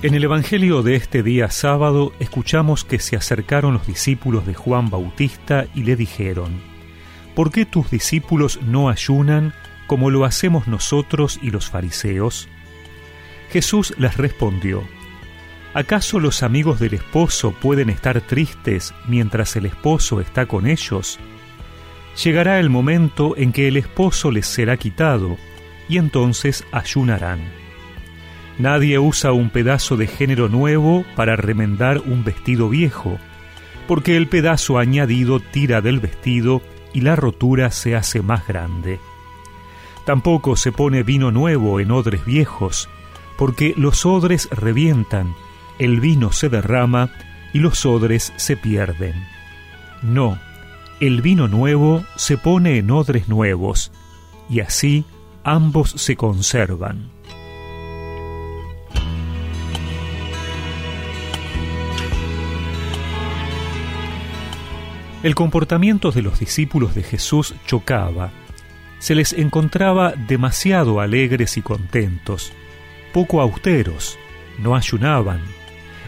En el Evangelio de este día sábado escuchamos que se acercaron los discípulos de Juan Bautista y le dijeron, ¿Por qué tus discípulos no ayunan como lo hacemos nosotros y los fariseos? Jesús les respondió, ¿acaso los amigos del esposo pueden estar tristes mientras el esposo está con ellos? Llegará el momento en que el esposo les será quitado, y entonces ayunarán. Nadie usa un pedazo de género nuevo para remendar un vestido viejo, porque el pedazo añadido tira del vestido y la rotura se hace más grande. Tampoco se pone vino nuevo en odres viejos, porque los odres revientan, el vino se derrama y los odres se pierden. No, el vino nuevo se pone en odres nuevos, y así ambos se conservan. El comportamiento de los discípulos de Jesús chocaba. Se les encontraba demasiado alegres y contentos, poco austeros, no ayunaban.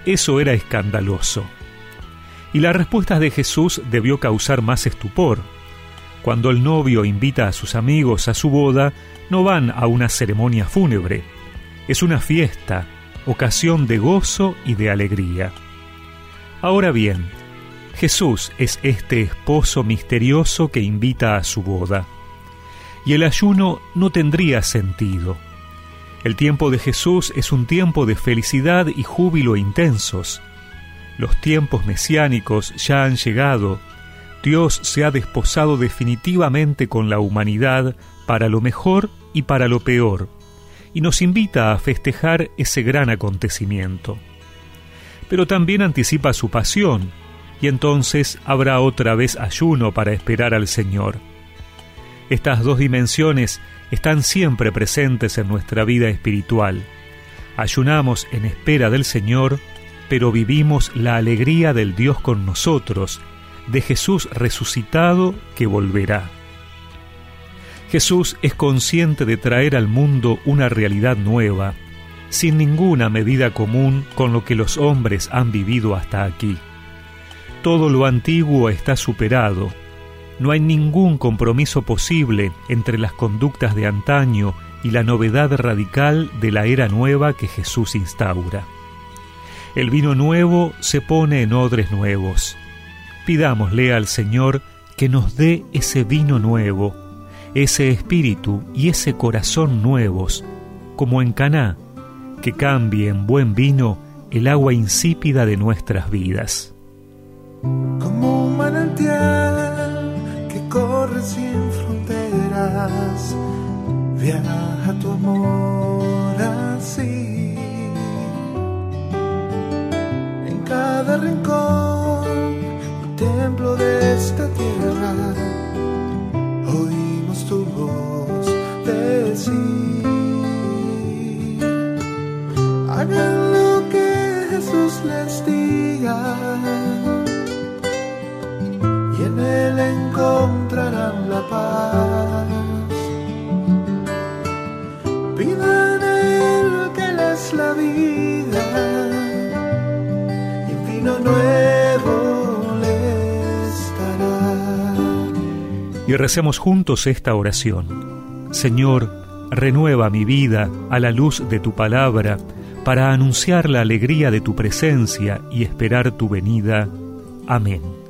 Eso era escandaloso. Y la respuesta de Jesús debió causar más estupor. Cuando el novio invita a sus amigos a su boda, no van a una ceremonia fúnebre. Es una fiesta, ocasión de gozo y de alegría. Ahora bien, Jesús es este esposo misterioso que invita a su boda. Y el ayuno no tendría sentido. El tiempo de Jesús es un tiempo de felicidad y júbilo intensos. Los tiempos mesiánicos ya han llegado. Dios se ha desposado definitivamente con la humanidad para lo mejor y para lo peor, y nos invita a festejar ese gran acontecimiento. Pero también anticipa su pasión, y entonces habrá otra vez ayuno para esperar al Señor. Estas dos dimensiones están siempre presentes en nuestra vida espiritual. Ayunamos en espera del Señor, pero vivimos la alegría del Dios con nosotros, de Jesús resucitado que volverá. Jesús es consciente de traer al mundo una realidad nueva, sin ninguna medida común con lo que los hombres han vivido hasta aquí. Todo lo antiguo está superado. No hay ningún compromiso posible entre las conductas de antaño y la novedad radical de la era nueva que Jesús instaura. El vino nuevo se pone en odres nuevos. Pidámosle al Señor que nos dé ese vino nuevo, ese espíritu y ese corazón nuevos, como en Caná, que cambie en buen vino el agua insípida de nuestras vidas como un manantial que corre sin fronteras. Viaja tu amor así. En cada rincón templo de esta tierra, él encontrarán la paz. Pidan Él que les la vida y vino nuevo les dará. Y recemos juntos esta oración. Señor, renueva mi vida a la luz de tu palabra para anunciar la alegría de tu presencia y esperar tu venida. Amén